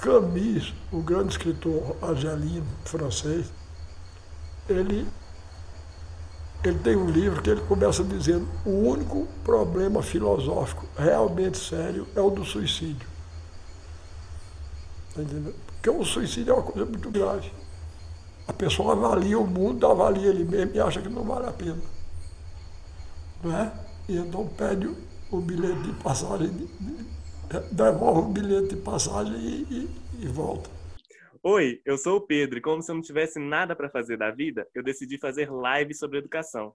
Camus, o grande escritor argelino francês, ele, ele tem um livro que ele começa dizendo o único problema filosófico realmente sério é o do suicídio. Tá entendendo? Porque o suicídio é uma coisa muito grave. A pessoa avalia o mundo, avalia ele mesmo e acha que não vale a pena. Não é? E então pede o bilhete de passagem, devolve o bilhete de passagem e, e, e volta. Oi, eu sou o Pedro e como se eu não tivesse nada para fazer da vida, eu decidi fazer live sobre educação.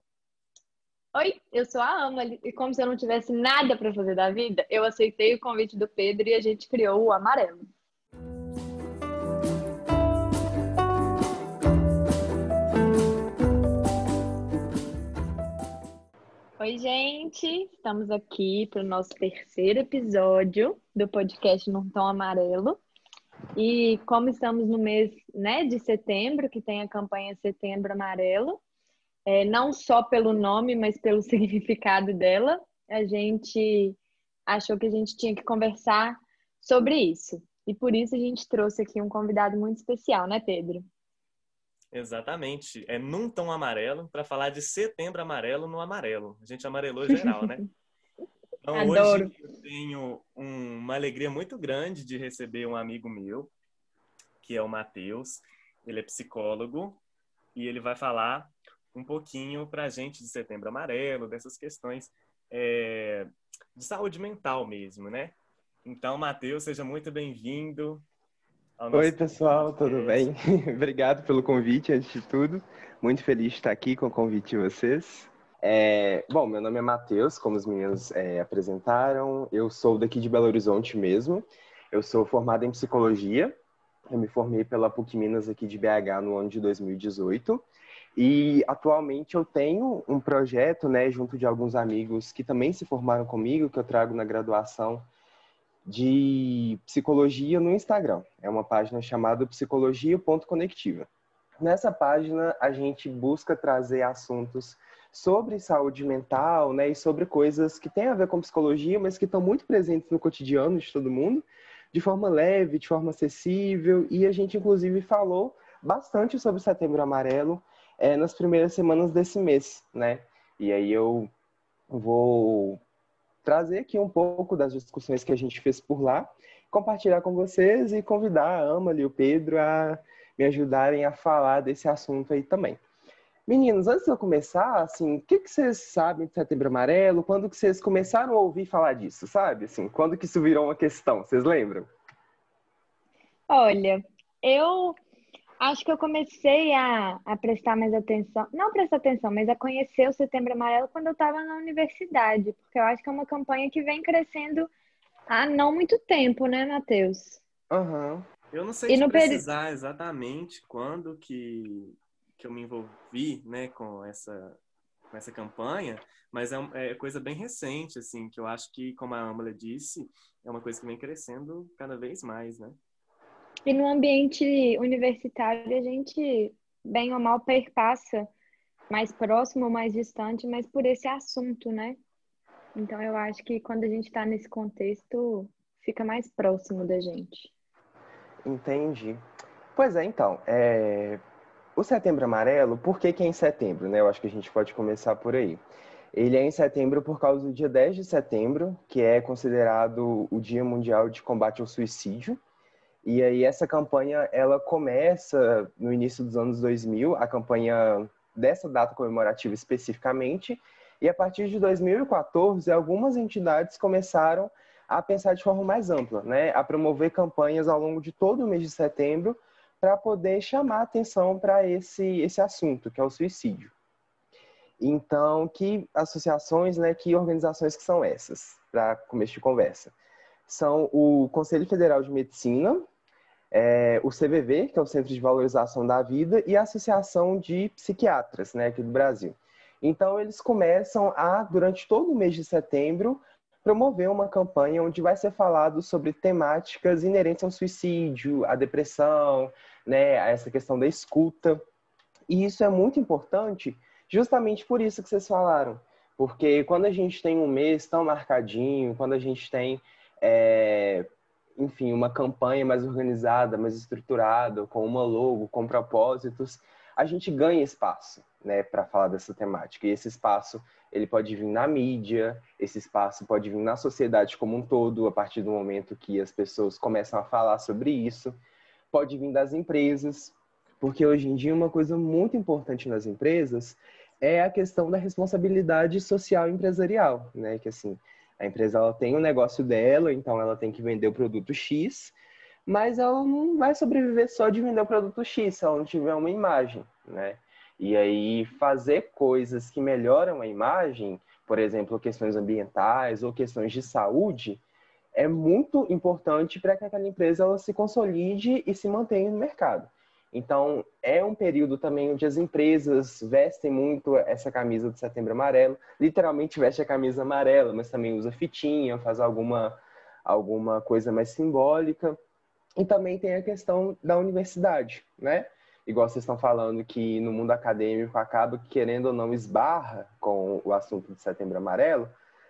Oi, eu sou a Ama e como se eu não tivesse nada para fazer da vida, eu aceitei o convite do Pedro e a gente criou o Amarelo. Oi, gente! Estamos aqui para o nosso terceiro episódio do podcast Num Tom Amarelo. E como estamos no mês né, de setembro, que tem a campanha Setembro Amarelo, é, não só pelo nome, mas pelo significado dela, a gente achou que a gente tinha que conversar sobre isso. E por isso a gente trouxe aqui um convidado muito especial, né, Pedro? Exatamente. É num tom amarelo para falar de setembro amarelo no amarelo. A gente amarelou geral, né? Então, Adoro. hoje eu tenho um, uma alegria muito grande de receber um amigo meu, que é o Matheus. Ele é psicólogo e ele vai falar um pouquinho para a gente de setembro amarelo, dessas questões é, de saúde mental mesmo, né? Então, Matheus, seja muito bem-vindo. Oi, pessoal, tudo bem? Obrigado pelo convite, antes de tudo. Muito feliz de estar aqui com o convite de vocês. É, bom, meu nome é Matheus, como os meninos é, apresentaram. Eu sou daqui de Belo Horizonte mesmo. Eu sou formado em psicologia. Eu me formei pela PUC Minas aqui de BH no ano de 2018. E atualmente eu tenho um projeto, né, junto de alguns amigos que também se formaram comigo, que eu trago na graduação de psicologia no Instagram. É uma página chamada psicologia.conectiva. Nessa página, a gente busca trazer assuntos sobre saúde mental, né, e sobre coisas que têm a ver com psicologia, mas que estão muito presentes no cotidiano de todo mundo, de forma leve, de forma acessível, e a gente, inclusive, falou bastante sobre Setembro Amarelo é, nas primeiras semanas desse mês, né, e aí eu vou trazer aqui um pouco das discussões que a gente fez por lá, compartilhar com vocês e convidar a Ama e o Pedro a me ajudarem a falar desse assunto aí também. Meninos, antes de eu começar, assim, o que, que vocês sabem de Setembro Amarelo? Quando que vocês começaram a ouvir falar disso, sabe? Assim, quando que isso virou uma questão? Vocês lembram? Olha, eu acho que eu comecei a, a prestar mais atenção, não prestar atenção, mas a conhecer o Setembro Amarelo quando eu estava na universidade, porque eu acho que é uma campanha que vem crescendo há não muito tempo, né, Matheus? Aham. Uhum. Eu não sei te precisar peri... exatamente quando que, que eu me envolvi, né, com essa com essa campanha, mas é, é coisa bem recente, assim, que eu acho que, como a Amala disse, é uma coisa que vem crescendo cada vez mais, né? E no ambiente universitário, a gente, bem ou mal, perpassa mais próximo ou mais distante, mas por esse assunto, né? Então, eu acho que quando a gente está nesse contexto, fica mais próximo da gente. Entendi. Pois é, então, é... o Setembro Amarelo, por que, que é em setembro, né? Eu acho que a gente pode começar por aí. Ele é em setembro por causa do dia 10 de setembro, que é considerado o Dia Mundial de Combate ao Suicídio. E aí essa campanha, ela começa no início dos anos 2000, a campanha dessa data comemorativa especificamente, e a partir de 2014, algumas entidades começaram a pensar de forma mais ampla, né, a promover campanhas ao longo de todo o mês de setembro para poder chamar atenção para esse esse assunto, que é o suicídio. Então, que associações, né, que organizações que são essas, para começo de conversa? São o Conselho Federal de Medicina, é, o CVV, que é o Centro de Valorização da Vida, e a Associação de Psiquiatras, né, aqui do Brasil. Então, eles começam a, durante todo o mês de setembro, promover uma campanha onde vai ser falado sobre temáticas inerentes ao suicídio, à depressão, né, a essa questão da escuta. E isso é muito importante, justamente por isso que vocês falaram. Porque quando a gente tem um mês tão marcadinho, quando a gente tem é, enfim, uma campanha mais organizada, mais estruturada, com uma logo, com propósitos, a gente ganha espaço, né, para falar dessa temática. E esse espaço, ele pode vir na mídia, esse espaço pode vir na sociedade como um todo, a partir do momento que as pessoas começam a falar sobre isso, pode vir das empresas, porque hoje em dia uma coisa muito importante nas empresas é a questão da responsabilidade social empresarial, né, que assim, a empresa ela tem o um negócio dela, então ela tem que vender o produto X, mas ela não vai sobreviver só de vender o produto X se ela não tiver uma imagem, né? E aí fazer coisas que melhoram a imagem, por exemplo, questões ambientais ou questões de saúde, é muito importante para que aquela empresa ela se consolide e se mantenha no mercado. Então, é um período também onde as empresas vestem muito essa camisa do Setembro Amarelo. Literalmente veste a camisa amarela, mas também usa fitinha, faz alguma, alguma coisa mais simbólica. E também tem a questão da universidade, né? Igual vocês estão falando que no mundo acadêmico acaba querendo ou não esbarra com o assunto do Setembro Amarelo,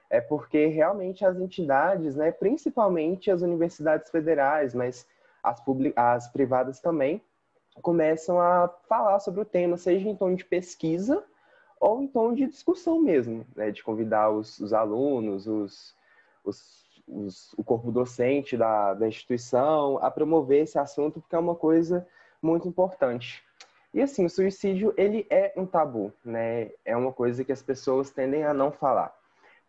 é porque realmente as entidades, né, principalmente as universidades federais, mas as, as privadas também, começam a falar sobre o tema, seja em tom de pesquisa ou em tom de discussão mesmo, né? de convidar os, os alunos, os, os, os, o corpo docente da, da instituição a promover esse assunto, porque é uma coisa muito importante. E assim, o suicídio, ele é um tabu, né? É uma coisa que as pessoas tendem a não falar.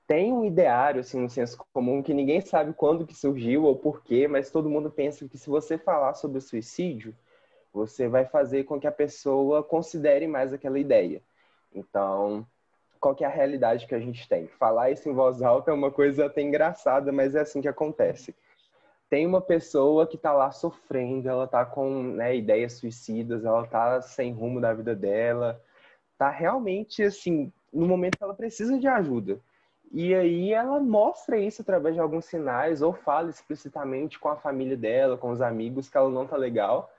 Tem um ideário, assim, no senso comum, que ninguém sabe quando que surgiu ou porquê, mas todo mundo pensa que se você falar sobre o suicídio, você vai fazer com que a pessoa considere mais aquela ideia. Então, qual que é a realidade que a gente tem? Falar isso em voz alta é uma coisa até engraçada, mas é assim que acontece. Tem uma pessoa que está lá sofrendo, ela está com né, ideias suicidas, ela está sem rumo da vida dela, está realmente assim, no momento que ela precisa de ajuda. E aí ela mostra isso através de alguns sinais ou fala explicitamente com a família dela, com os amigos que ela não tá legal.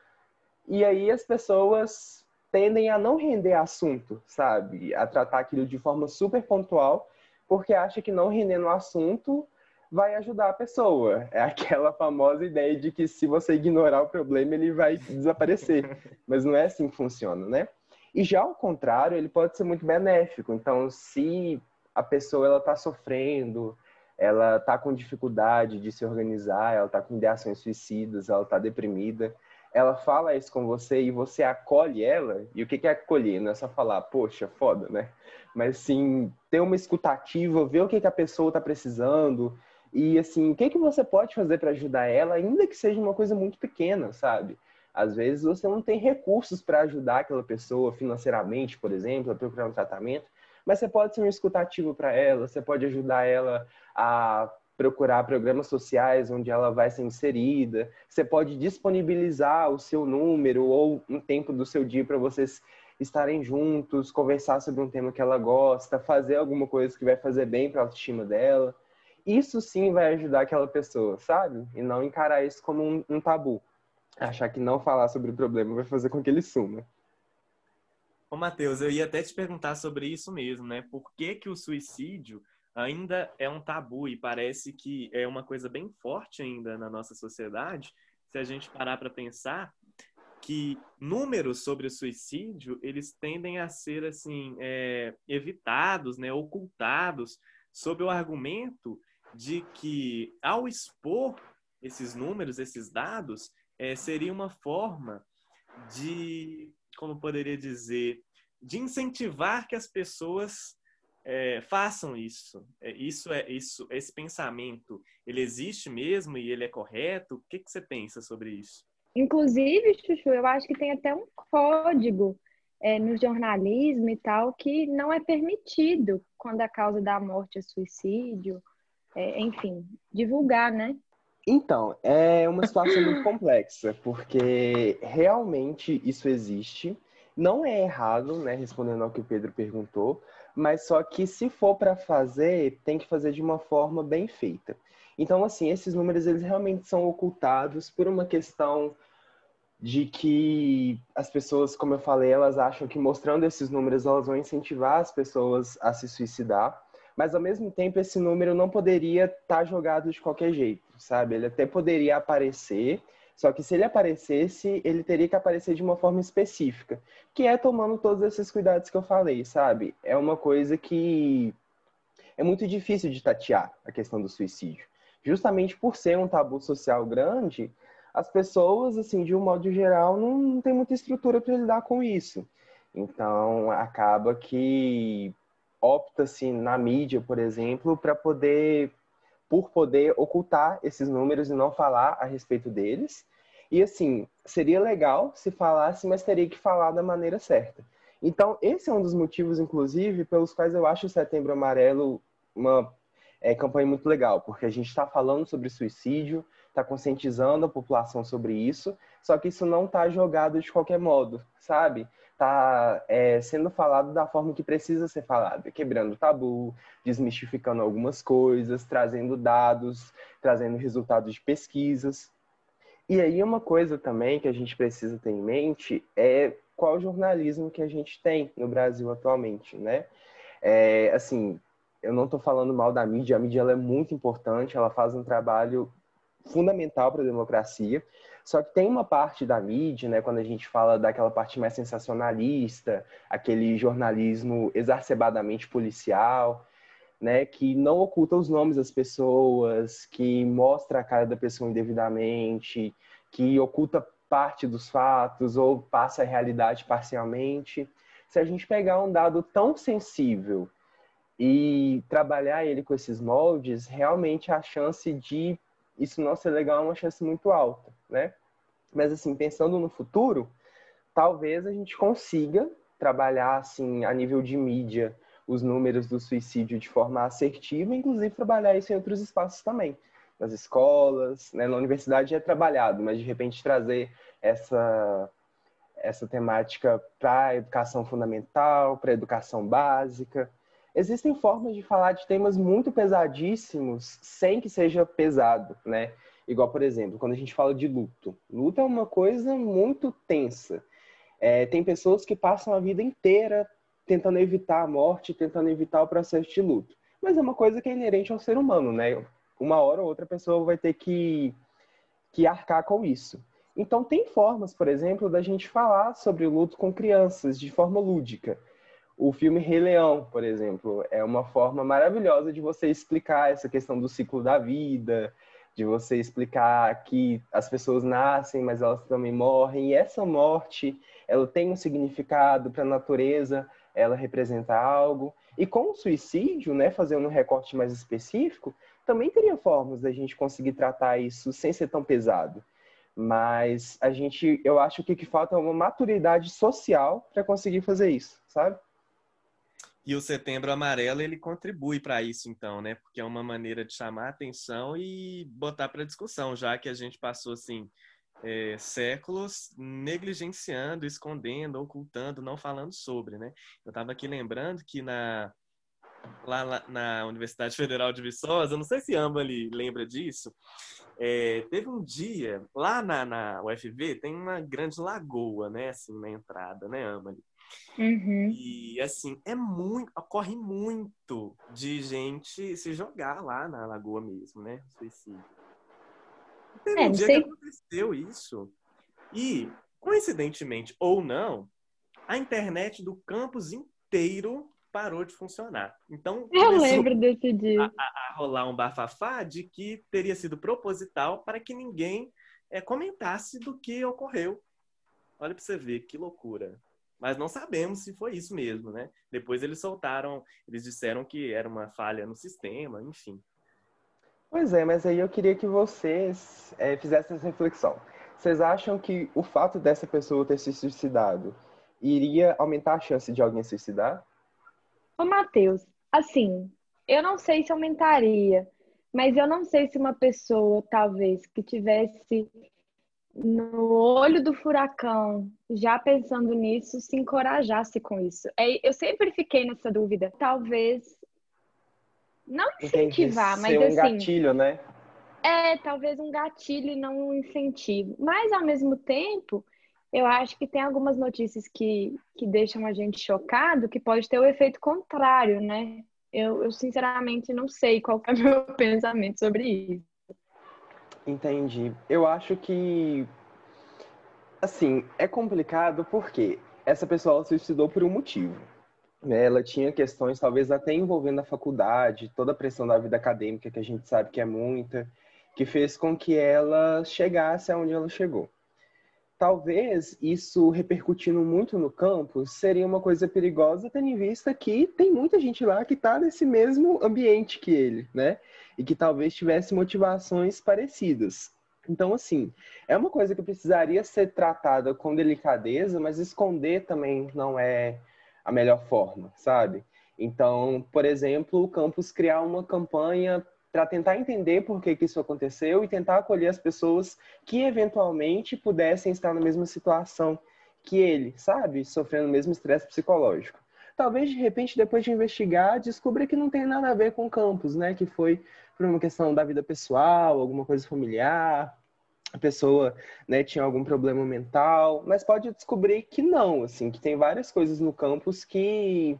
E aí as pessoas tendem a não render assunto, sabe? A tratar aquilo de forma super pontual, porque acha que não rendendo assunto vai ajudar a pessoa. É aquela famosa ideia de que se você ignorar o problema, ele vai desaparecer. Mas não é assim que funciona, né? E já ao contrário, ele pode ser muito benéfico. Então, se a pessoa ela está sofrendo, ela está com dificuldade de se organizar, ela está com ideações suicidas, ela está deprimida, ela fala isso com você e você acolhe ela, e o que é acolher? Não é só falar, poxa, foda, né? Mas sim, ter uma escutativa, ver o que, que a pessoa está precisando, e assim, o que, que você pode fazer para ajudar ela, ainda que seja uma coisa muito pequena, sabe? Às vezes você não tem recursos para ajudar aquela pessoa financeiramente, por exemplo, a procurar um tratamento, mas você pode ser um escutativo para ela, você pode ajudar ela a procurar programas sociais onde ela vai ser inserida. Você pode disponibilizar o seu número ou um tempo do seu dia para vocês estarem juntos, conversar sobre um tema que ela gosta, fazer alguma coisa que vai fazer bem para a autoestima dela. Isso sim vai ajudar aquela pessoa, sabe? E não encarar isso como um, um tabu. Achar que não falar sobre o problema vai fazer com que ele suma. Ô, Matheus, eu ia até te perguntar sobre isso mesmo, né? Por que, que o suicídio ainda é um tabu e parece que é uma coisa bem forte ainda na nossa sociedade, se a gente parar para pensar que números sobre o suicídio eles tendem a ser assim é, evitados, né, ocultados, sob o argumento de que ao expor esses números, esses dados, é, seria uma forma de, como poderia dizer, de incentivar que as pessoas é, façam isso. É, isso é isso. Esse pensamento, ele existe mesmo e ele é correto? O que, que você pensa sobre isso? Inclusive, Chuchu, eu acho que tem até um código é, no jornalismo e tal que não é permitido quando a causa da morte é suicídio, é, enfim, divulgar, né? Então, é uma situação muito complexa, porque realmente isso existe. Não é errado, né, respondendo ao que o Pedro perguntou, mas só que se for para fazer, tem que fazer de uma forma bem feita. Então, assim, esses números eles realmente são ocultados por uma questão de que as pessoas, como eu falei, elas acham que mostrando esses números elas vão incentivar as pessoas a se suicidar, mas ao mesmo tempo esse número não poderia estar tá jogado de qualquer jeito. sabe? Ele até poderia aparecer, só que se ele aparecesse, ele teria que aparecer de uma forma específica, que é tomando todos esses cuidados que eu falei, sabe? É uma coisa que é muito difícil de tatear a questão do suicídio. Justamente por ser um tabu social grande, as pessoas, assim, de um modo geral, não, tem muita estrutura para lidar com isso. Então, acaba que opta-se na mídia, por exemplo, para poder por poder ocultar esses números e não falar a respeito deles. E assim, seria legal se falasse, mas teria que falar da maneira certa. Então, esse é um dos motivos, inclusive, pelos quais eu acho o Setembro Amarelo uma é, campanha muito legal, porque a gente está falando sobre suicídio, está conscientizando a população sobre isso, só que isso não está jogado de qualquer modo, sabe? está é, sendo falado da forma que precisa ser falado, quebrando tabu, desmistificando algumas coisas, trazendo dados, trazendo resultados de pesquisas. E aí uma coisa também que a gente precisa ter em mente é qual jornalismo que a gente tem no Brasil atualmente, né? É, assim, eu não estou falando mal da mídia, a mídia é muito importante, ela faz um trabalho fundamental para a democracia, só que tem uma parte da mídia, né, quando a gente fala daquela parte mais sensacionalista, aquele jornalismo exacerbadamente policial, né, que não oculta os nomes das pessoas, que mostra a cara da pessoa indevidamente, que oculta parte dos fatos ou passa a realidade parcialmente. Se a gente pegar um dado tão sensível e trabalhar ele com esses moldes, realmente a chance de isso não ser legal é uma chance muito alta, né? Mas assim, pensando no futuro, talvez a gente consiga trabalhar assim a nível de mídia os números do suicídio de forma assertiva, inclusive trabalhar isso em outros espaços também, nas escolas, né? na universidade é trabalhado, mas de repente trazer essa essa temática para educação fundamental, para educação básica, existem formas de falar de temas muito pesadíssimos sem que seja pesado, né? Igual, por exemplo, quando a gente fala de luto. Luto é uma coisa muito tensa. É, tem pessoas que passam a vida inteira tentando evitar a morte, tentando evitar o processo de luto. Mas é uma coisa que é inerente ao ser humano, né? Uma hora ou outra a pessoa vai ter que, que arcar com isso. Então, tem formas, por exemplo, da gente falar sobre o luto com crianças de forma lúdica. O filme Rei Leão, por exemplo, é uma forma maravilhosa de você explicar essa questão do ciclo da vida, de você explicar que as pessoas nascem, mas elas também morrem, e essa morte, ela tem um significado para a natureza, ela representa algo. E com o suicídio, né, fazendo um recorte mais específico, também teria formas da gente conseguir tratar isso sem ser tão pesado. Mas a gente, eu acho que o que falta é uma maturidade social para conseguir fazer isso, sabe? E o Setembro Amarelo ele contribui para isso, então, né? Porque é uma maneira de chamar atenção e botar para discussão, já que a gente passou assim é, séculos negligenciando, escondendo, ocultando, não falando sobre, né? Eu estava aqui lembrando que na lá, lá, na Universidade Federal de Viçosa, não sei se Ambali lembra disso, é, teve um dia lá na, na UFV tem uma grande lagoa, né? Assim na entrada, né, Ambali? Uhum. E assim, é muito, ocorre muito de gente se jogar lá na lagoa mesmo, né? Suicídio. Teve é, um dia sei. que aconteceu isso. E, coincidentemente ou não, a internet do campus inteiro parou de funcionar. Então, eu lembro desse dia. A, a, a, rolar um bafafá de que teria sido proposital para que ninguém é, comentasse do que ocorreu. Olha para você ver que loucura mas não sabemos se foi isso mesmo, né? Depois eles soltaram, eles disseram que era uma falha no sistema, enfim. Pois é, mas aí eu queria que vocês é, fizessem essa reflexão. Vocês acham que o fato dessa pessoa ter se suicidado iria aumentar a chance de alguém suicidar? Ô, Matheus, assim, eu não sei se aumentaria, mas eu não sei se uma pessoa, talvez, que tivesse no olho do furacão, já pensando nisso, se encorajasse com isso. É, eu sempre fiquei nessa dúvida. Talvez não incentivar, mas ser um assim, gatilho, né? É, talvez um gatilho e não um incentivo. Mas ao mesmo tempo, eu acho que tem algumas notícias que, que deixam a gente chocado, que pode ter o efeito contrário, né? Eu, eu sinceramente não sei qual é o meu pensamento sobre isso. Entendi. Eu acho que, assim, é complicado porque essa pessoa se suicidou por um motivo. Né? Ela tinha questões, talvez até envolvendo a faculdade, toda a pressão da vida acadêmica, que a gente sabe que é muita, que fez com que ela chegasse aonde ela chegou. Talvez isso repercutindo muito no campus seria uma coisa perigosa, tendo em vista que tem muita gente lá que está nesse mesmo ambiente que ele, né? E que talvez tivesse motivações parecidas. Então, assim, é uma coisa que precisaria ser tratada com delicadeza, mas esconder também não é a melhor forma, sabe? Então, por exemplo, o campus criar uma campanha para tentar entender por que, que isso aconteceu e tentar acolher as pessoas que eventualmente pudessem estar na mesma situação que ele, sabe? Sofrendo o mesmo estresse psicológico. Talvez, de repente, depois de investigar, descubra que não tem nada a ver com o campus, né? Que foi por uma questão da vida pessoal, alguma coisa familiar, a pessoa né, tinha algum problema mental, mas pode descobrir que não, assim, que tem várias coisas no campus que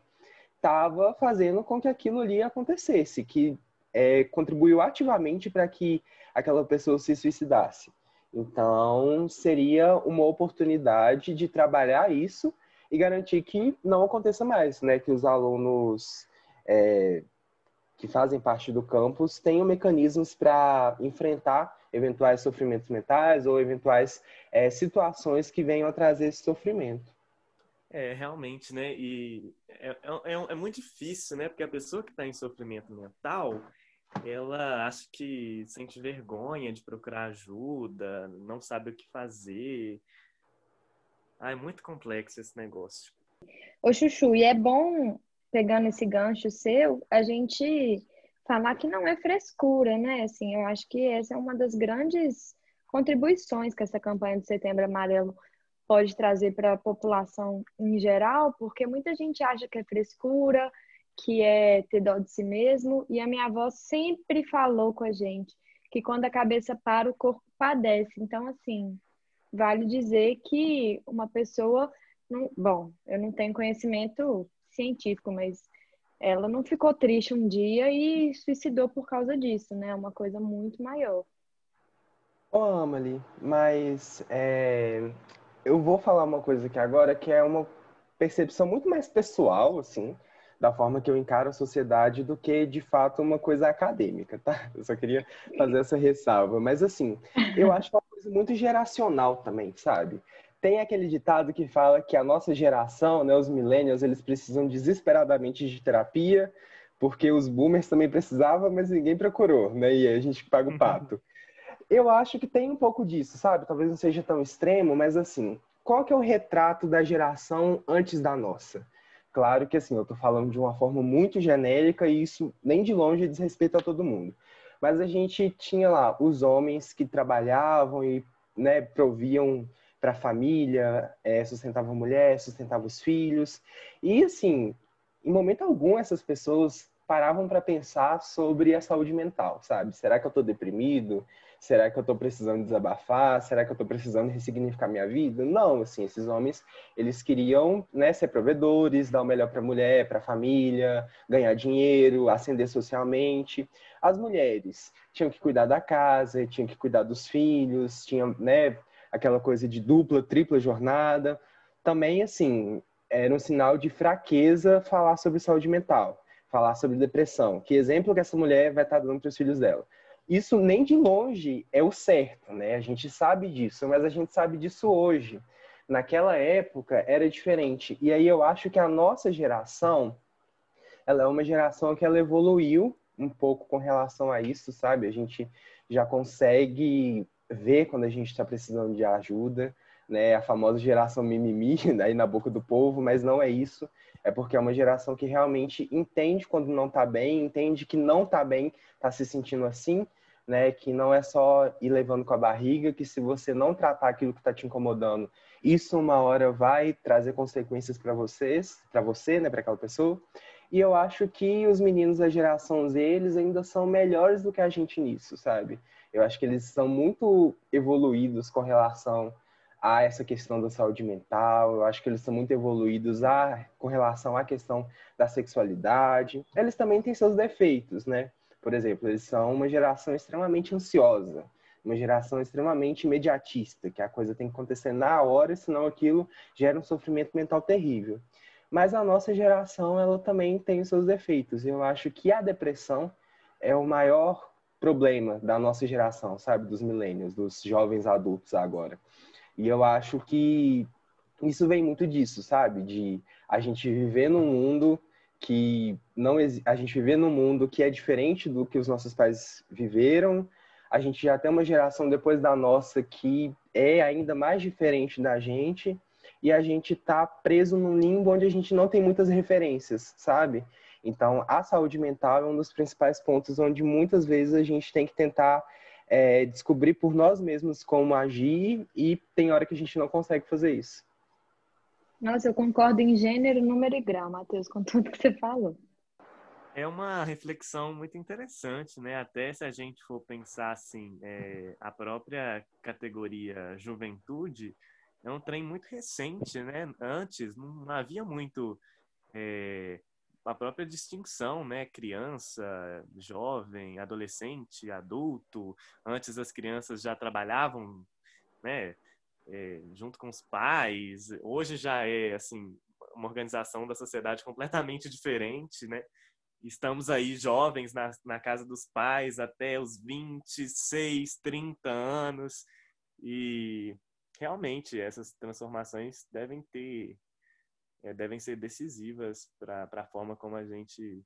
estava fazendo com que aquilo ali acontecesse, que é, contribuiu ativamente para que aquela pessoa se suicidasse. Então, seria uma oportunidade de trabalhar isso e garantir que não aconteça mais, né? Que os alunos é, que fazem parte do campus tenham mecanismos para enfrentar eventuais sofrimentos mentais ou eventuais é, situações que venham a trazer esse sofrimento. É, realmente, né? E é, é, é, é muito difícil, né? Porque a pessoa que está em sofrimento mental, ela acha que sente vergonha de procurar ajuda, não sabe o que fazer. Ah, é muito complexo esse negócio. Ô, Chuchu, e é bom, pegando esse gancho seu, a gente falar que não é frescura, né? Assim, eu acho que essa é uma das grandes contribuições que essa campanha de Setembro Amarelo pode trazer para a população em geral, porque muita gente acha que é frescura, que é ter dó de si mesmo, e a minha avó sempre falou com a gente que quando a cabeça para, o corpo padece. Então, assim, vale dizer que uma pessoa. Não, bom, eu não tenho conhecimento científico, mas ela não ficou triste um dia e suicidou por causa disso, né? É uma coisa muito maior. Ô, Amalie, mas é, eu vou falar uma coisa aqui agora que é uma percepção muito mais pessoal, assim, da forma que eu encaro a sociedade do que, de fato, uma coisa acadêmica, tá? Eu só queria fazer essa ressalva. Mas, assim, eu acho uma coisa muito geracional também, sabe? Tem aquele ditado que fala que a nossa geração, né, os millennials, eles precisam desesperadamente de terapia, porque os boomers também precisavam, mas ninguém procurou, né? E a gente paga o uhum. pato. Eu acho que tem um pouco disso, sabe? Talvez não seja tão extremo, mas assim, qual que é o retrato da geração antes da nossa? Claro que assim, eu estou falando de uma forma muito genérica e isso nem de longe diz respeito a todo mundo. Mas a gente tinha lá os homens que trabalhavam e né, proviam para a família, é, sustentava a mulher, sustentava os filhos. E, assim, em momento algum, essas pessoas paravam para pensar sobre a saúde mental, sabe? Será que eu estou deprimido? Será que eu estou precisando desabafar? Será que eu estou precisando ressignificar minha vida? Não, assim, esses homens, eles queriam né, ser provedores, dar o melhor para a mulher, para a família, ganhar dinheiro, ascender socialmente. As mulheres tinham que cuidar da casa, tinham que cuidar dos filhos, tinham, né, aquela coisa de dupla, tripla jornada. Também, assim, era um sinal de fraqueza falar sobre saúde mental, falar sobre depressão. Que exemplo que essa mulher vai estar dando para os filhos dela? Isso nem de longe é o certo, né? A gente sabe disso, mas a gente sabe disso hoje. Naquela época era diferente. E aí eu acho que a nossa geração, ela é uma geração que ela evoluiu um pouco com relação a isso, sabe? A gente já consegue ver quando a gente está precisando de ajuda, né? A famosa geração mimimi aí na boca do povo, mas não é isso. É porque é uma geração que realmente entende quando não está bem, entende que não está bem, está se sentindo assim, né? Que não é só ir levando com a barriga, que se você não tratar aquilo que está te incomodando, isso uma hora vai trazer consequências para vocês, para você, né? Para aquela pessoa. E eu acho que os meninos da geração Z, eles ainda são melhores do que a gente nisso, sabe? Eu acho que eles são muito evoluídos com relação a essa questão da saúde mental. Eu acho que eles são muito evoluídos a, com relação à questão da sexualidade. Eles também têm seus defeitos, né? Por exemplo, eles são uma geração extremamente ansiosa. uma geração extremamente imediatista, que a coisa tem que acontecer na hora, senão aquilo gera um sofrimento mental terrível. Mas a nossa geração, ela também tem os seus defeitos. Eu acho que a depressão é o maior problema da nossa geração, sabe? Dos milênios, dos jovens adultos agora. E eu acho que isso vem muito disso, sabe? De a gente viver num mundo que não a gente viver num mundo que é diferente do que os nossos pais viveram. A gente já tem uma geração depois da nossa que é ainda mais diferente da gente e a gente tá preso num limbo onde a gente não tem muitas referências, sabe? Então, a saúde mental é um dos principais pontos onde muitas vezes a gente tem que tentar é, descobrir por nós mesmos como agir e tem hora que a gente não consegue fazer isso. Nossa, eu concordo em gênero, número e grau, Matheus, com tudo que você falou. É uma reflexão muito interessante, né? Até se a gente for pensar assim, é, a própria categoria juventude é um trem muito recente, né? Antes não havia muito é, a própria distinção, né? Criança, jovem, adolescente, adulto. Antes as crianças já trabalhavam, né? é, junto com os pais. Hoje já é assim uma organização da sociedade completamente diferente, né? Estamos aí jovens na, na casa dos pais até os 26, 30 anos e realmente essas transformações devem ter é, devem ser decisivas para a forma como a gente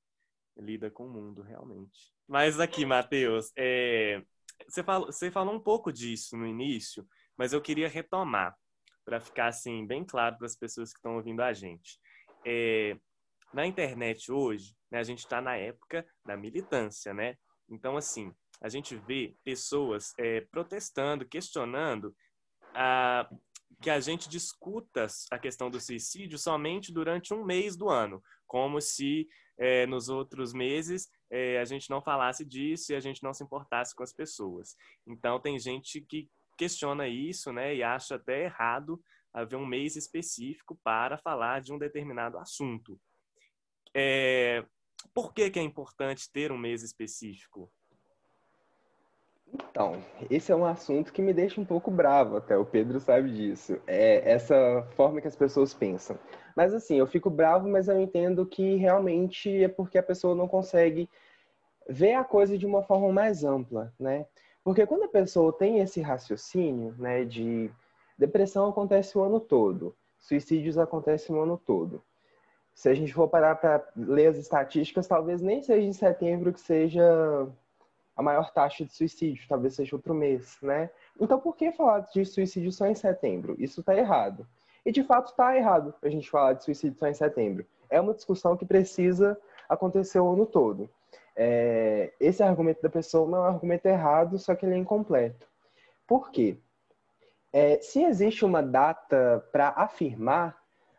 lida com o mundo realmente. Mas aqui, Matheus, é, você, falou, você falou um pouco disso no início, mas eu queria retomar para ficar assim bem claro para as pessoas que estão ouvindo a gente. É, na internet hoje, né, a gente está na época da militância, né? Então, assim, a gente vê pessoas é, protestando, questionando que a gente discuta a questão do suicídio somente durante um mês do ano, como se é, nos outros meses é, a gente não falasse disso e a gente não se importasse com as pessoas. Então, tem gente que questiona isso, né, e acha até errado haver um mês específico para falar de um determinado assunto. É, por que, que é importante ter um mês específico? Então, esse é um assunto que me deixa um pouco bravo, até o Pedro sabe disso. É essa forma que as pessoas pensam. Mas assim, eu fico bravo, mas eu entendo que realmente é porque a pessoa não consegue ver a coisa de uma forma mais ampla, né? Porque quando a pessoa tem esse raciocínio, né, de depressão acontece o ano todo, suicídios acontecem o ano todo. Se a gente for parar para ler as estatísticas, talvez nem seja em setembro que seja a maior taxa de suicídio, talvez seja outro mês, né? Então, por que falar de suicídio só em setembro? Isso está errado. E de fato está errado a gente falar de suicídio só em setembro. É uma discussão que precisa acontecer o ano todo é, esse argumento da pessoa não é um argumento errado, só que ele é incompleto. Por quê? É, se existe uma data para afirmar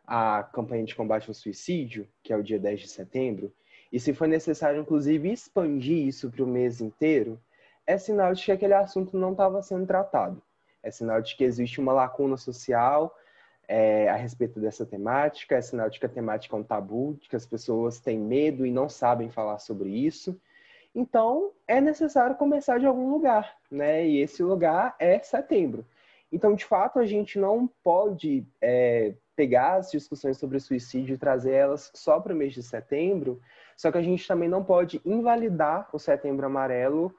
a campanha de combate ao suicídio, que é o dia 10 de setembro, e se for necessário, inclusive, expandir isso para o mês inteiro, é sinal de que aquele assunto não estava sendo tratado. É sinal de que existe uma lacuna social é, a respeito dessa temática, é sinal de que a temática é um tabu, de que as pessoas têm medo e não sabem falar sobre isso. Então, é necessário começar de algum lugar, né? E esse lugar é setembro. Então, de fato, a gente não pode é, pegar as discussões sobre suicídio e trazer elas só para o mês de setembro, só que a gente também não pode invalidar o setembro amarelo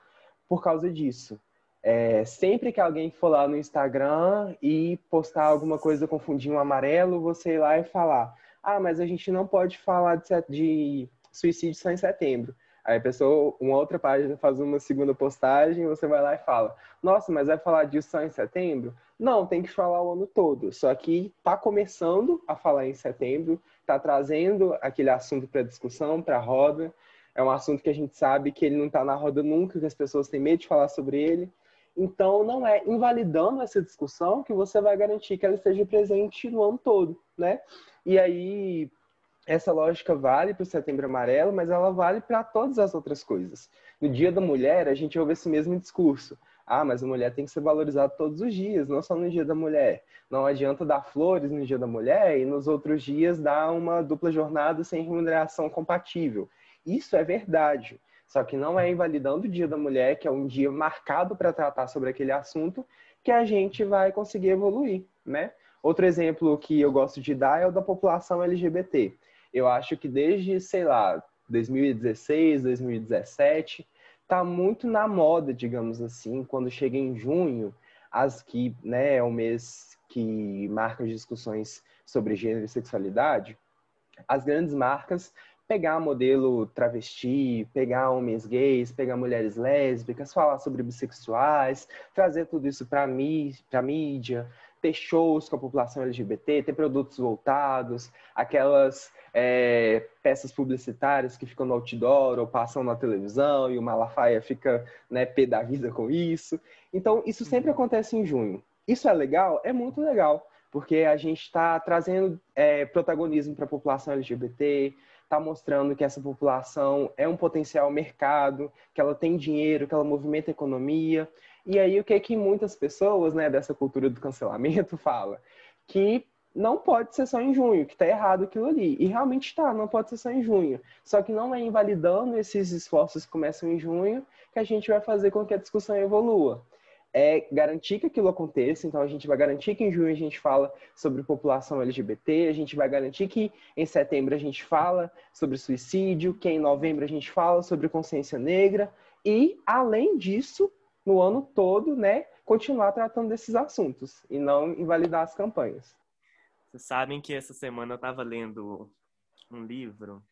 por causa disso. É, sempre que alguém for lá no Instagram e postar alguma coisa com fundinho amarelo, você ir lá e falar: Ah, mas a gente não pode falar de, de suicídio só em setembro. Aí a pessoa, uma outra página faz uma segunda postagem, você vai lá e fala: Nossa, mas vai falar disso só em setembro? Não, tem que falar o ano todo. Só que está começando a falar em setembro, está trazendo aquele assunto para discussão, para roda. É um assunto que a gente sabe que ele não está na roda nunca, que as pessoas têm medo de falar sobre ele. Então, não é invalidando essa discussão que você vai garantir que ela esteja presente no ano todo, né? E aí, essa lógica vale para o Setembro Amarelo, mas ela vale para todas as outras coisas. No Dia da Mulher, a gente ouve esse mesmo discurso. Ah, mas a mulher tem que ser valorizada todos os dias, não só no Dia da Mulher. Não adianta dar flores no Dia da Mulher e nos outros dias dar uma dupla jornada sem remuneração compatível. Isso é verdade. Só que não é invalidando o Dia da Mulher, que é um dia marcado para tratar sobre aquele assunto, que a gente vai conseguir evoluir, né? Outro exemplo que eu gosto de dar é o da população LGBT. Eu acho que desde, sei lá, 2016, 2017, está muito na moda, digamos assim, quando chega em junho, as que, né, é o mês que marca as discussões sobre gênero e sexualidade, as grandes marcas pegar modelo travesti, pegar homens gays, pegar mulheres lésbicas, falar sobre bissexuais, trazer tudo isso para mí mídia, ter shows com a população LGBT, ter produtos voltados, aquelas é, peças publicitárias que ficam no outdoor ou passam na televisão e o Malafaia fica né, pé da vida com isso. Então, isso sempre uhum. acontece em junho. Isso é legal? É muito legal, porque a gente está trazendo é, protagonismo para a população LGBT, está mostrando que essa população é um potencial mercado, que ela tem dinheiro, que ela movimenta a economia. E aí o que é que muitas pessoas, né, dessa cultura do cancelamento fala? Que não pode ser só em junho, que está errado aquilo ali. E realmente está, não pode ser só em junho. Só que não é invalidando esses esforços que começam em junho que a gente vai fazer com que a discussão evolua é garantir que aquilo aconteça. Então, a gente vai garantir que em junho a gente fala sobre população LGBT, a gente vai garantir que em setembro a gente fala sobre suicídio, que em novembro a gente fala sobre consciência negra e, além disso, no ano todo, né, continuar tratando desses assuntos e não invalidar as campanhas. Vocês sabem que essa semana eu estava lendo um livro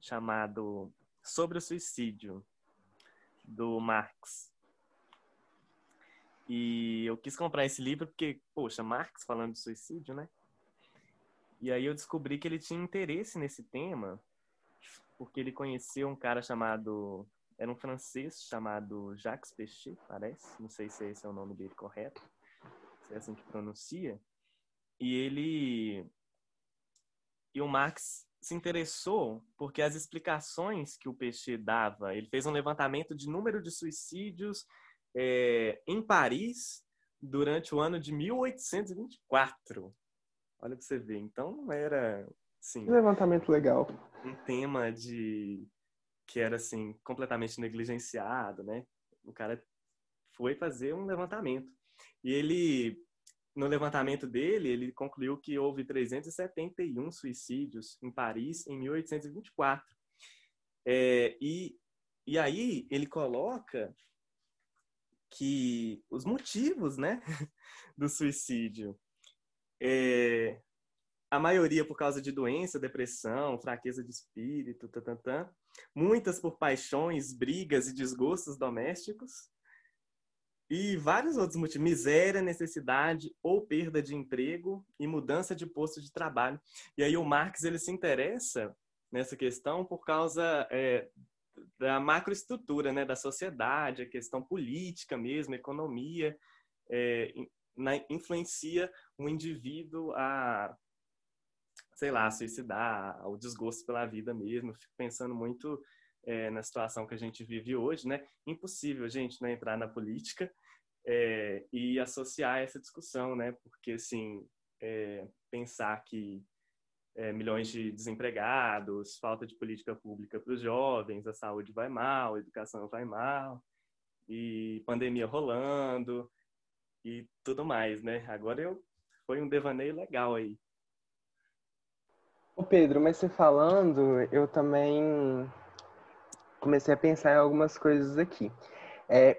chamado Sobre o Suicídio, do Marx. E eu quis comprar esse livro porque, poxa, Marx falando de suicídio, né? E aí eu descobri que ele tinha interesse nesse tema porque ele conheceu um cara chamado era um francês chamado Jacques Pechet, parece, não sei se esse é o nome dele correto, se é assim que pronuncia. E ele e o Marx se interessou porque as explicações que o Pechet dava, ele fez um levantamento de número de suicídios é, em Paris durante o ano de 1824. Olha para você ver. Então era sim. levantamento legal. Um tema de que era assim completamente negligenciado, né? O cara foi fazer um levantamento e ele no levantamento dele ele concluiu que houve 371 suicídios em Paris em 1824. É, e e aí ele coloca que os motivos, né, do suicídio, é, a maioria por causa de doença, depressão, fraqueza de espírito, tantantã, muitas por paixões, brigas e desgostos domésticos, e vários outros motivos, miséria, necessidade ou perda de emprego e mudança de posto de trabalho. E aí o Marx ele se interessa nessa questão por causa é, da macroestrutura né, da sociedade, a questão política mesmo, economia, é, na, influencia o indivíduo a, sei lá, a suicidar, ao desgosto pela vida mesmo. fico pensando muito é, na situação que a gente vive hoje, né? Impossível, gente, né, entrar na política é, e associar essa discussão, né? Porque, assim, é, pensar que milhões de desempregados, falta de política pública para os jovens, a saúde vai mal, a educação vai mal, e pandemia rolando e tudo mais, né? Agora eu foi um devaneio legal aí. Ô Pedro, mas você falando, eu também comecei a pensar em algumas coisas aqui. É,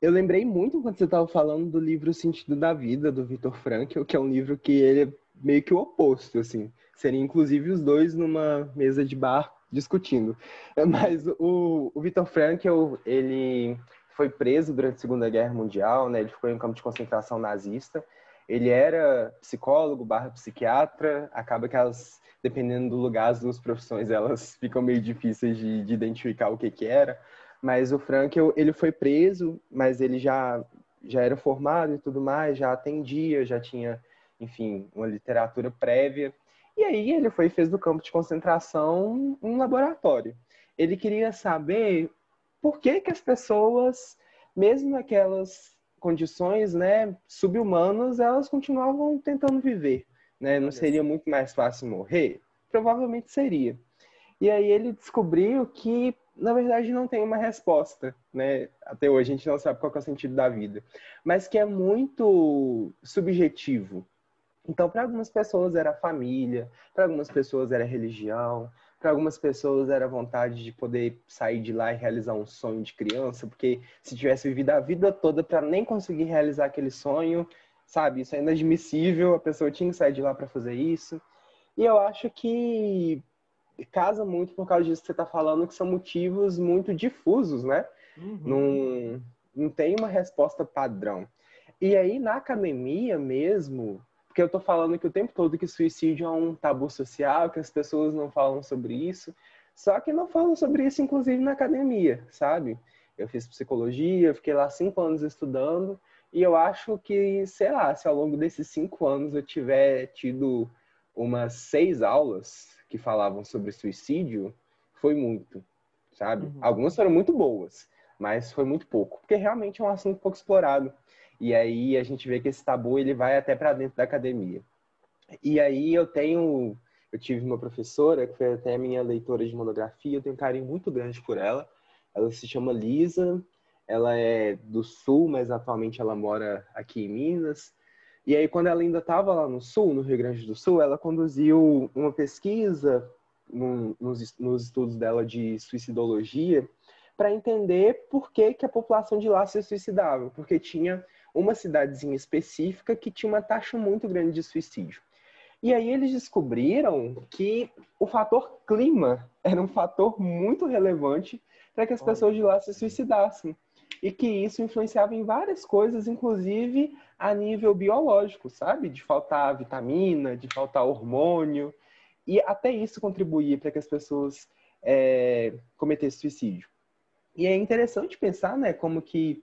eu lembrei muito quando você estava falando do livro O Sentido da Vida, do Viktor Frankl, que é um livro que ele meio que o oposto, assim. Seria inclusive os dois numa mesa de bar discutindo. Mas o, o Vitor Frankl, ele foi preso durante a Segunda Guerra Mundial, né? Ele ficou em um campo de concentração nazista. Ele era psicólogo barra psiquiatra. Acaba que elas, dependendo do lugar, as duas profissões, elas ficam meio difíceis de, de identificar o que que era. Mas o Frankl, ele foi preso, mas ele já, já era formado e tudo mais, já atendia, já tinha enfim, uma literatura prévia. E aí ele foi fez do campo de concentração um laboratório. Ele queria saber por que, que as pessoas, mesmo naquelas condições né, subhumanas, elas continuavam tentando viver. Né? Não seria muito mais fácil morrer? Provavelmente seria. E aí ele descobriu que na verdade não tem uma resposta, né? Até hoje a gente não sabe qual é o sentido da vida, mas que é muito subjetivo. Então, para algumas pessoas era família, para algumas pessoas era religião, para algumas pessoas era vontade de poder sair de lá e realizar um sonho de criança, porque se tivesse vivido a vida toda para nem conseguir realizar aquele sonho, sabe, isso é inadmissível, a pessoa tinha que sair de lá para fazer isso. E eu acho que casa muito por causa disso que você está falando, que são motivos muito difusos, né? Uhum. Não, não tem uma resposta padrão. E aí, na academia mesmo, porque eu tô falando que o tempo todo que suicídio é um tabu social, que as pessoas não falam sobre isso. Só que não falam sobre isso, inclusive, na academia, sabe? Eu fiz psicologia, fiquei lá cinco anos estudando, e eu acho que, sei lá, se ao longo desses cinco anos eu tiver tido umas seis aulas que falavam sobre suicídio, foi muito, sabe? Uhum. Algumas foram muito boas, mas foi muito pouco, porque realmente é um assunto pouco explorado. E aí a gente vê que esse tabu ele vai até para dentro da academia. E aí eu tenho, eu tive uma professora que foi até minha leitora de monografia, eu tenho um carinho muito grande por ela. Ela se chama Lisa, ela é do Sul, mas atualmente ela mora aqui em Minas. E aí quando ela ainda estava lá no Sul, no Rio Grande do Sul, ela conduziu uma pesquisa num, nos, nos estudos dela de suicidologia para entender por que, que a população de lá se suicidava, porque tinha uma cidadezinha específica que tinha uma taxa muito grande de suicídio. E aí eles descobriram que o fator clima era um fator muito relevante para que as pessoas de lá se suicidassem. E que isso influenciava em várias coisas, inclusive a nível biológico, sabe? De faltar vitamina, de faltar hormônio. E até isso contribuía para que as pessoas é, cometessem suicídio. E é interessante pensar, né, como que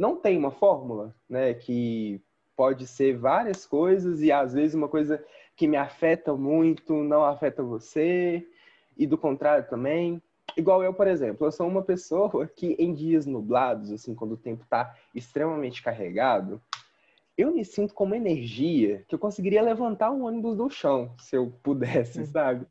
não tem uma fórmula, né? Que pode ser várias coisas e às vezes uma coisa que me afeta muito não afeta você e do contrário também. Igual eu, por exemplo, eu sou uma pessoa que em dias nublados, assim, quando o tempo está extremamente carregado, eu me sinto com uma energia que eu conseguiria levantar um ônibus do chão, se eu pudesse, sabe?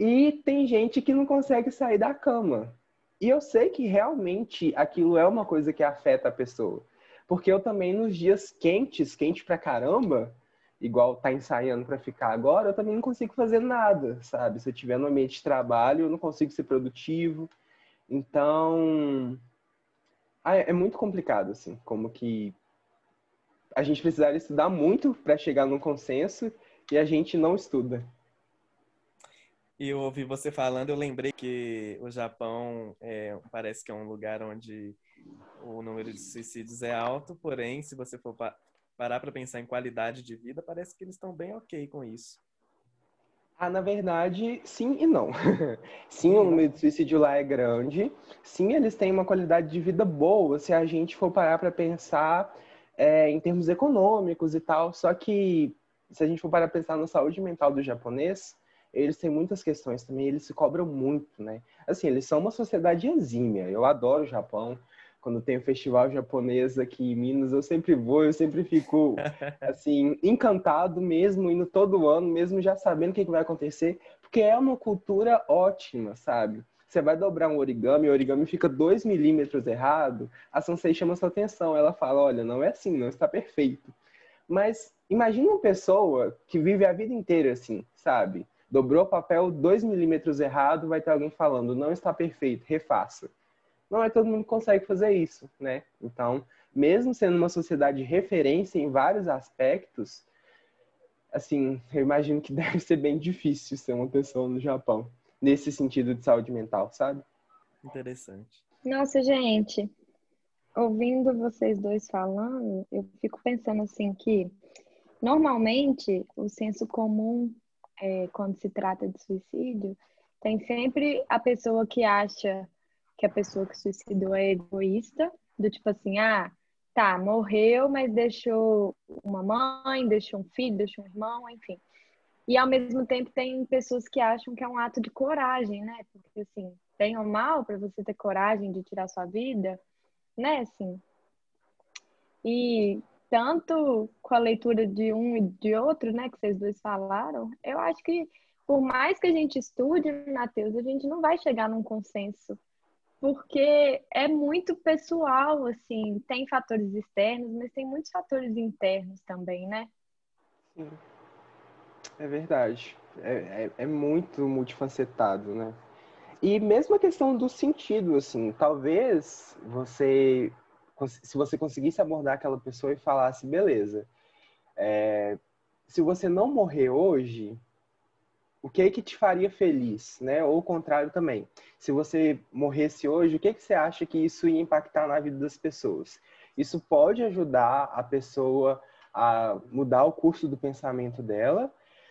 E tem gente que não consegue sair da cama. E eu sei que realmente aquilo é uma coisa que afeta a pessoa. Porque eu também, nos dias quentes, quente pra caramba, igual tá ensaiando para ficar agora, eu também não consigo fazer nada, sabe? Se eu tiver no ambiente de trabalho, eu não consigo ser produtivo. Então, ah, é muito complicado, assim, como que a gente precisaria estudar muito para chegar num consenso e a gente não estuda. E eu ouvi você falando, eu lembrei que o Japão é, parece que é um lugar onde o número de suicídios é alto, porém, se você for pa parar para pensar em qualidade de vida, parece que eles estão bem ok com isso. Ah, na verdade, sim e não. sim, o número de suicídio lá é grande. Sim, eles têm uma qualidade de vida boa, se a gente for parar para pensar é, em termos econômicos e tal. Só que, se a gente for parar para pensar na saúde mental do japonês, eles têm muitas questões também, eles se cobram muito, né? Assim, eles são uma sociedade exímia. Eu adoro o Japão. Quando tem o festival japonês aqui em Minas, eu sempre vou, eu sempre fico, assim, encantado mesmo, indo todo ano, mesmo já sabendo o que vai acontecer, porque é uma cultura ótima, sabe? Você vai dobrar um origami, o origami fica dois milímetros errado, a Sansei chama sua atenção, ela fala, olha, não é assim, não está perfeito. Mas imagina uma pessoa que vive a vida inteira assim, sabe? Dobrou o papel dois milímetros errado, vai ter alguém falando, não está perfeito, refaça. Não é todo mundo que consegue fazer isso, né? Então, mesmo sendo uma sociedade de referência em vários aspectos, assim, eu imagino que deve ser bem difícil ser uma pessoa no Japão, nesse sentido de saúde mental, sabe? Interessante. Nossa, gente, ouvindo vocês dois falando, eu fico pensando assim que normalmente o senso comum é, quando se trata de suicídio, tem sempre a pessoa que acha que a pessoa que suicidou é egoísta, do tipo assim, ah, tá, morreu, mas deixou uma mãe, deixou um filho, deixou um irmão, enfim. E ao mesmo tempo tem pessoas que acham que é um ato de coragem, né? Porque assim, tem ou mal para você ter coragem de tirar sua vida, né? Assim. E tanto com a leitura de um e de outro, né, que vocês dois falaram, eu acho que por mais que a gente estude, Matheus, a gente não vai chegar num consenso porque é muito pessoal, assim, tem fatores externos, mas tem muitos fatores internos também, né? Sim. É verdade. É, é, é muito multifacetado, né? E mesmo a questão do sentido, assim, talvez você, se você conseguisse abordar aquela pessoa e falasse, beleza, é, se você não morrer hoje, o que é que te faria feliz, né? Ou o contrário também. Se você morresse hoje, o que é que você acha que isso ia impactar na vida das pessoas? Isso pode ajudar a pessoa a mudar o curso do pensamento dela,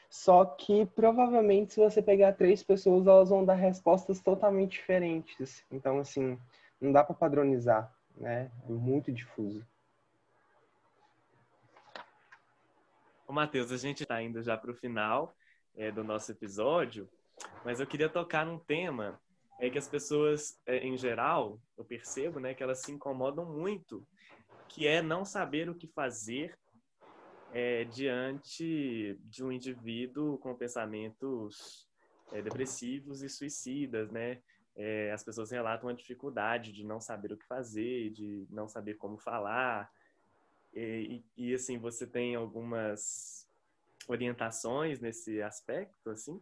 só que provavelmente se você pegar três pessoas, elas vão dar respostas totalmente diferentes. Então, assim, não dá para padronizar, né? É muito difuso. Matheus, a gente está indo já para o final é, do nosso episódio, mas eu queria tocar num tema é que as pessoas, é, em geral, eu percebo, né, que elas se incomodam muito, que é não saber o que fazer é, diante de um indivíduo com pensamentos é, depressivos e suicidas, né? É, as pessoas relatam a dificuldade de não saber o que fazer, de não saber como falar. E, e, e assim, você tem algumas orientações nesse aspecto, assim?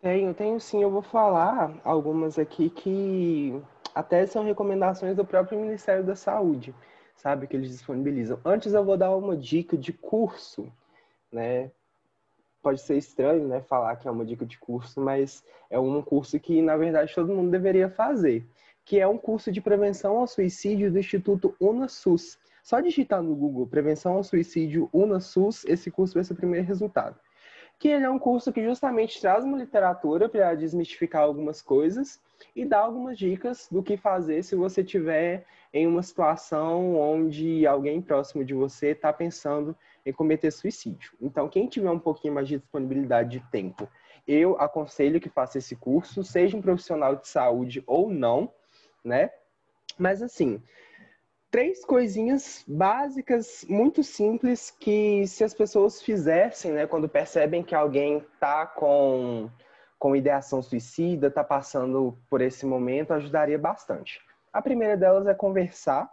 Tenho, tenho sim. Eu vou falar algumas aqui que até são recomendações do próprio Ministério da Saúde, sabe, que eles disponibilizam. Antes eu vou dar uma dica de curso, né? Pode ser estranho, né, falar que é uma dica de curso, mas é um curso que, na verdade, todo mundo deveria fazer, que é um curso de prevenção ao suicídio do Instituto UnaSUS. Só digitar no Google Prevenção ao Suicídio UnaSUS, esse curso vai ser o primeiro resultado. Que ele é um curso que justamente traz uma literatura para desmistificar algumas coisas e dá algumas dicas do que fazer se você tiver em uma situação onde alguém próximo de você está pensando cometer suicídio. Então, quem tiver um pouquinho mais de disponibilidade de tempo, eu aconselho que faça esse curso, seja um profissional de saúde ou não, né? Mas assim, três coisinhas básicas, muito simples, que se as pessoas fizessem, né, quando percebem que alguém está com, com ideação suicida, está passando por esse momento, ajudaria bastante. A primeira delas é conversar,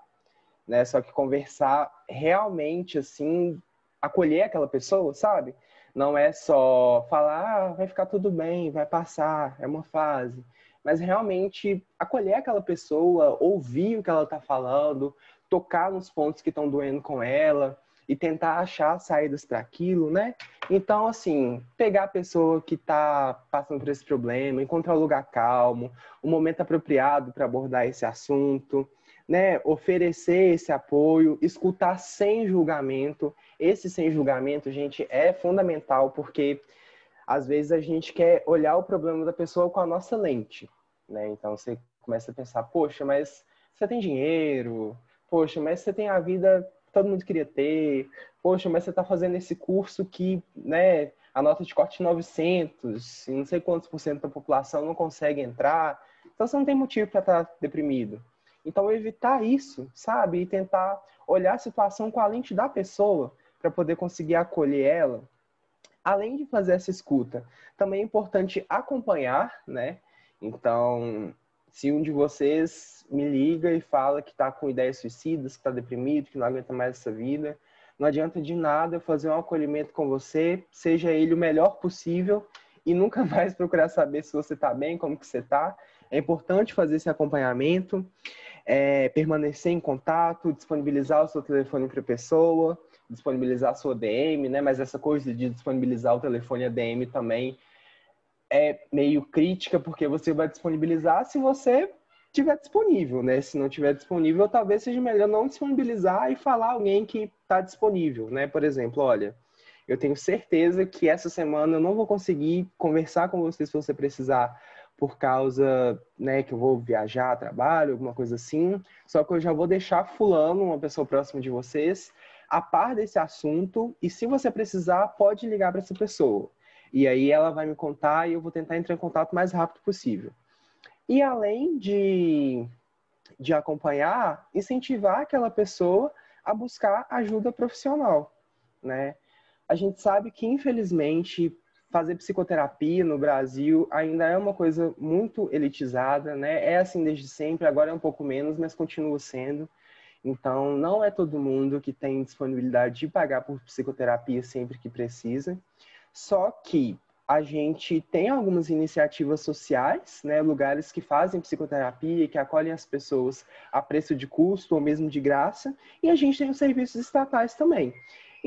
né, só que conversar realmente, assim, acolher aquela pessoa, sabe? Não é só falar, ah, vai ficar tudo bem, vai passar, é uma fase mas realmente acolher aquela pessoa, ouvir o que ela está falando, tocar nos pontos que estão doendo com ela e tentar achar saídas para aquilo, né? Então, assim, pegar a pessoa que está passando por esse problema, encontrar um lugar calmo, o um momento apropriado para abordar esse assunto, né? Oferecer esse apoio, escutar sem julgamento. Esse sem julgamento, gente, é fundamental porque às vezes a gente quer olhar o problema da pessoa com a nossa lente, né? Então você começa a pensar, poxa, mas você tem dinheiro, poxa, mas você tem a vida que todo mundo queria ter, poxa, mas você está fazendo esse curso que, né, a nota de corte 900, e não sei quantos por cento da população não consegue entrar, então você não tem motivo para estar tá deprimido. Então evitar isso, sabe, e tentar olhar a situação com a lente da pessoa para poder conseguir acolher ela. Além de fazer essa escuta, também é importante acompanhar, né? Então, se um de vocês me liga e fala que está com ideias suicidas, que está deprimido, que não aguenta mais essa vida, não adianta de nada eu fazer um acolhimento com você, seja ele o melhor possível e nunca mais procurar saber se você está bem, como que você está. É importante fazer esse acompanhamento, é, permanecer em contato, disponibilizar o seu telefone para a pessoa, disponibilizar a sua DM, né? Mas essa coisa de disponibilizar o telefone e a DM também é meio crítica, porque você vai disponibilizar se você tiver disponível, né? Se não tiver disponível, talvez seja melhor não disponibilizar e falar alguém que está disponível, né? Por exemplo, olha, eu tenho certeza que essa semana eu não vou conseguir conversar com você se você precisar por causa, né, que eu vou viajar, trabalho, alguma coisa assim. Só que eu já vou deixar fulano, uma pessoa próxima de vocês, a par desse assunto e se você precisar, pode ligar para essa pessoa. E aí ela vai me contar e eu vou tentar entrar em contato o mais rápido possível. E além de, de acompanhar, incentivar aquela pessoa a buscar ajuda profissional, né? A gente sabe que, infelizmente, fazer psicoterapia no Brasil ainda é uma coisa muito elitizada, né? É assim desde sempre, agora é um pouco menos, mas continua sendo. Então, não é todo mundo que tem disponibilidade de pagar por psicoterapia sempre que precisa. Só que a gente tem algumas iniciativas sociais, né, lugares que fazem psicoterapia, que acolhem as pessoas a preço de custo ou mesmo de graça, e a gente tem os serviços estatais também.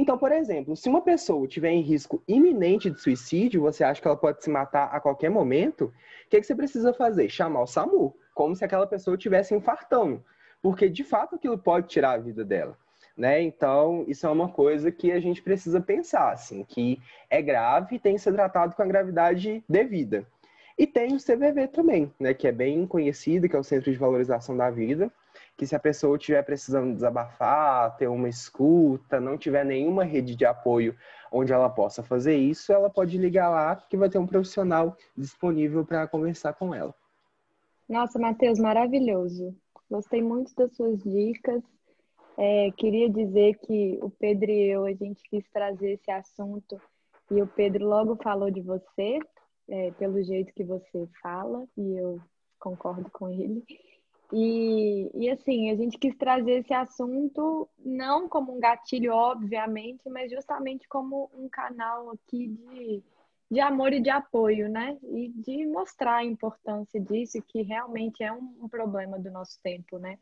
Então, por exemplo, se uma pessoa tiver em risco iminente de suicídio, você acha que ela pode se matar a qualquer momento, o que, que você precisa fazer? Chamar o SAMU, como se aquela pessoa estivesse infartando porque de fato aquilo pode tirar a vida dela. Né? Então, isso é uma coisa que a gente precisa pensar, assim, que é grave e tem que ser tratado com a gravidade devida. E tem o CVV também, né, que é bem conhecido, que é o Centro de Valorização da Vida, que se a pessoa estiver precisando desabafar, ter uma escuta, não tiver nenhuma rede de apoio onde ela possa fazer isso, ela pode ligar lá, que vai ter um profissional disponível para conversar com ela. Nossa, Matheus, maravilhoso. Gostei muito das suas dicas. É, queria dizer que o Pedro e eu, a gente quis trazer esse assunto e o Pedro logo falou de você, é, pelo jeito que você fala, e eu concordo com ele. E, e assim, a gente quis trazer esse assunto não como um gatilho, obviamente, mas justamente como um canal aqui de de amor e de apoio, né? E de mostrar a importância disso, que realmente é um, um problema do nosso tempo, né?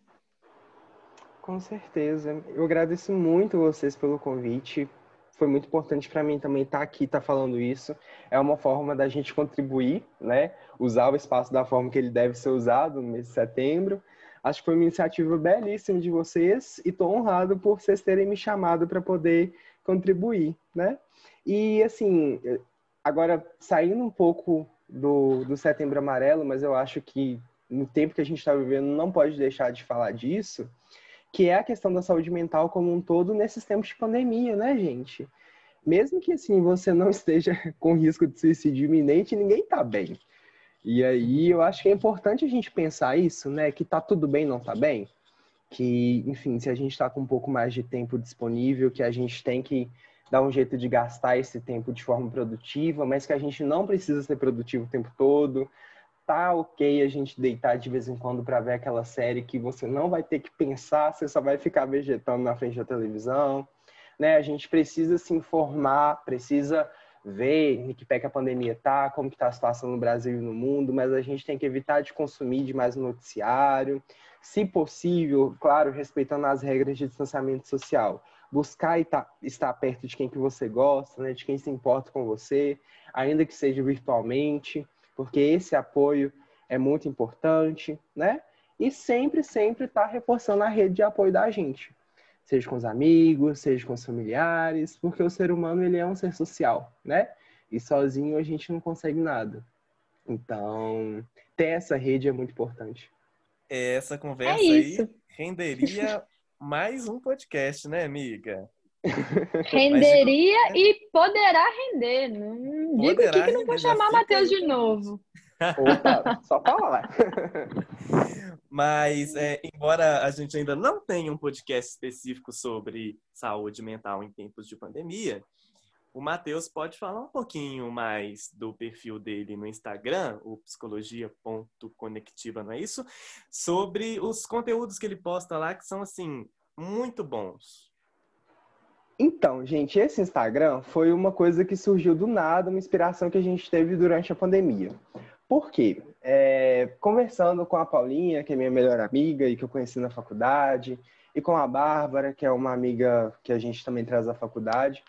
Com certeza. Eu agradeço muito vocês pelo convite. Foi muito importante para mim também estar tá aqui, estar tá falando isso. É uma forma da gente contribuir, né? Usar o espaço da forma que ele deve ser usado no mês de setembro. Acho que foi uma iniciativa belíssima de vocês e estou honrado por vocês terem me chamado para poder contribuir, né? E assim, Agora, saindo um pouco do, do Setembro Amarelo, mas eu acho que no tempo que a gente está vivendo não pode deixar de falar disso, que é a questão da saúde mental como um todo nesses tempos de pandemia, né, gente? Mesmo que assim você não esteja com risco de suicídio iminente, ninguém está bem. E aí eu acho que é importante a gente pensar isso, né? Que tá tudo bem, não tá bem. Que, enfim, se a gente está com um pouco mais de tempo disponível, que a gente tem que dar um jeito de gastar esse tempo de forma produtiva, mas que a gente não precisa ser produtivo o tempo todo. Tá ok a gente deitar de vez em quando para ver aquela série que você não vai ter que pensar, você só vai ficar vegetando na frente da televisão. Né? A gente precisa se informar, precisa ver em que pé que a pandemia tá, como que tá a situação no Brasil e no mundo, mas a gente tem que evitar de consumir demais noticiário, se possível, claro, respeitando as regras de distanciamento social buscar estar perto de quem que você gosta, né, de quem se importa com você, ainda que seja virtualmente, porque esse apoio é muito importante, né? E sempre, sempre estar tá reforçando a rede de apoio da gente, seja com os amigos, seja com os familiares, porque o ser humano ele é um ser social, né? E sozinho a gente não consegue nada. Então, ter essa rede é muito importante. Essa conversa é aí renderia mais um podcast, né, amiga? Renderia Mas, e poderá render. Não digo aqui que não vou chamar Matheus de novo. Opa, só falar. Mas, é, embora a gente ainda não tenha um podcast específico sobre saúde mental em tempos de pandemia, o Matheus pode falar um pouquinho mais do perfil dele no Instagram, o psicologia.conectiva, não é isso? Sobre os conteúdos que ele posta lá, que são, assim, muito bons. Então, gente, esse Instagram foi uma coisa que surgiu do nada, uma inspiração que a gente teve durante a pandemia. Por quê? É, conversando com a Paulinha, que é minha melhor amiga e que eu conheci na faculdade, e com a Bárbara, que é uma amiga que a gente também traz da faculdade,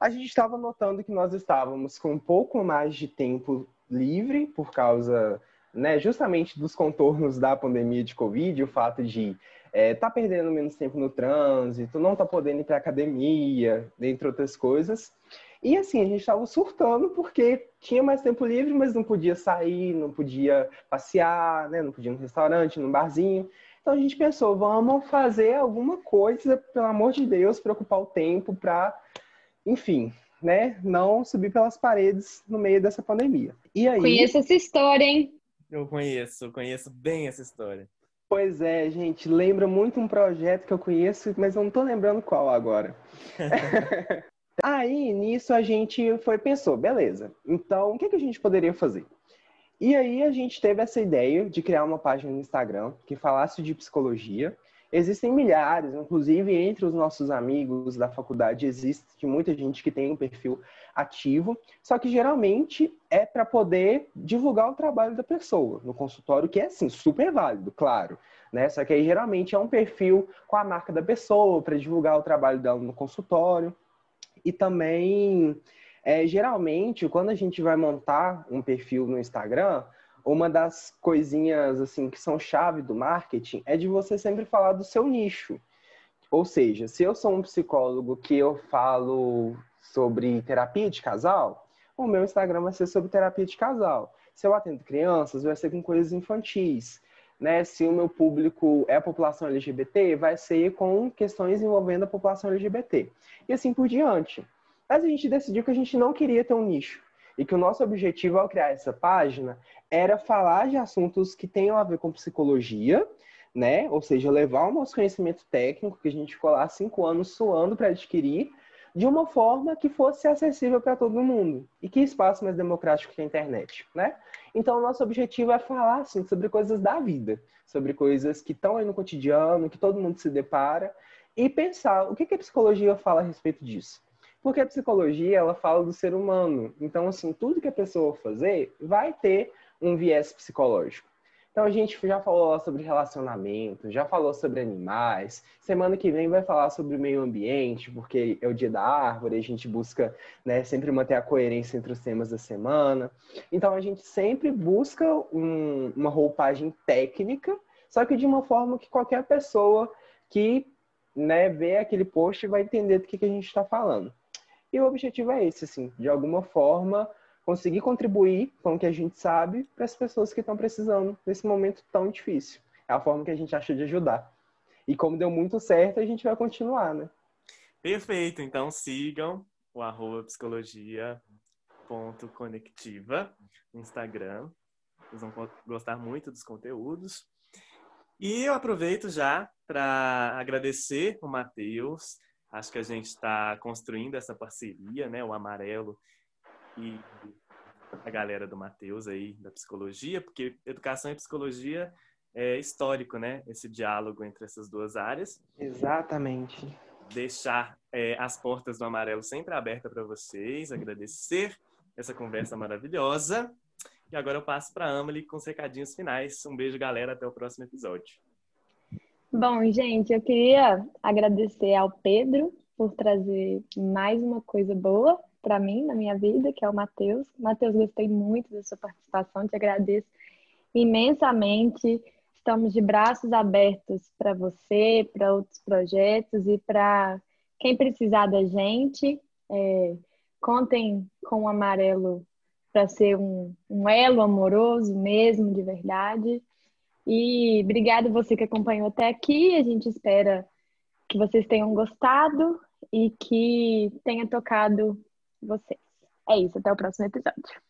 a gente estava notando que nós estávamos com um pouco mais de tempo livre por causa, né, justamente dos contornos da pandemia de Covid, o fato de é, tá perdendo menos tempo no trânsito, não tá podendo ir para academia, dentre outras coisas. E assim, a gente estava surtando porque tinha mais tempo livre, mas não podia sair, não podia passear, né? não podia ir no restaurante, no barzinho. Então a gente pensou, vamos fazer alguma coisa, pelo amor de Deus, para ocupar o tempo para enfim, né, não subir pelas paredes no meio dessa pandemia. E aí... Conheço essa história, hein? Eu conheço, conheço bem essa história. Pois é, gente, lembra muito um projeto que eu conheço, mas eu não tô lembrando qual agora. Aí, nisso, a gente foi pensou, beleza, então o que, que a gente poderia fazer? E aí a gente teve essa ideia de criar uma página no Instagram que falasse de psicologia. Existem milhares, inclusive entre os nossos amigos da faculdade existe muita gente que tem um perfil ativo, só que geralmente é para poder divulgar o trabalho da pessoa no consultório, que é assim, super válido, claro, né? Só que aí geralmente é um perfil com a marca da pessoa para divulgar o trabalho dela no consultório. E também é, geralmente, quando a gente vai montar um perfil no Instagram, uma das coisinhas assim que são chave do marketing é de você sempre falar do seu nicho. Ou seja, se eu sou um psicólogo que eu falo sobre terapia de casal, o meu Instagram vai ser sobre terapia de casal. Se eu atendo crianças, vai ser com coisas infantis. Né? Se o meu público é a população LGBT, vai ser com questões envolvendo a população LGBT. E assim por diante. Mas a gente decidiu que a gente não queria ter um nicho. E que o nosso objetivo ao criar essa página era falar de assuntos que tenham a ver com psicologia, né? Ou seja, levar o nosso conhecimento técnico, que a gente ficou lá cinco anos suando para adquirir, de uma forma que fosse acessível para todo mundo. E que espaço mais democrático que a internet, né? Então, o nosso objetivo é falar assim, sobre coisas da vida, sobre coisas que estão aí no cotidiano, que todo mundo se depara, e pensar o que, que a psicologia fala a respeito disso. Porque a psicologia, ela fala do ser humano. Então, assim, tudo que a pessoa fazer vai ter um viés psicológico. Então, a gente já falou sobre relacionamento, já falou sobre animais. Semana que vem vai falar sobre o meio ambiente, porque é o dia da árvore, a gente busca né, sempre manter a coerência entre os temas da semana. Então, a gente sempre busca um, uma roupagem técnica, só que de uma forma que qualquer pessoa que né, vê aquele post vai entender do que, que a gente está falando. E o objetivo é esse, assim, de alguma forma conseguir contribuir com o que a gente sabe para as pessoas que estão precisando nesse momento tão difícil. É a forma que a gente acha de ajudar. E como deu muito certo, a gente vai continuar, né? Perfeito. Então sigam o arroba psicologia.conectiva no Instagram. Vocês vão gostar muito dos conteúdos. E eu aproveito já para agradecer o Matheus Acho que a gente está construindo essa parceria, né? O Amarelo e a galera do Matheus aí, da psicologia, porque educação e psicologia é histórico, né? Esse diálogo entre essas duas áreas. Exatamente. Deixar é, as portas do Amarelo sempre abertas para vocês, agradecer essa conversa maravilhosa. E agora eu passo para a Amelie com os recadinhos finais. Um beijo, galera. Até o próximo episódio. Bom, gente, eu queria agradecer ao Pedro por trazer mais uma coisa boa para mim na minha vida, que é o Matheus. Matheus, gostei muito da sua participação, te agradeço imensamente. Estamos de braços abertos para você, para outros projetos e para quem precisar da gente. É, contem com o Amarelo para ser um, um elo amoroso mesmo, de verdade. E obrigado você que acompanhou até aqui. A gente espera que vocês tenham gostado e que tenha tocado vocês. É isso, até o próximo episódio.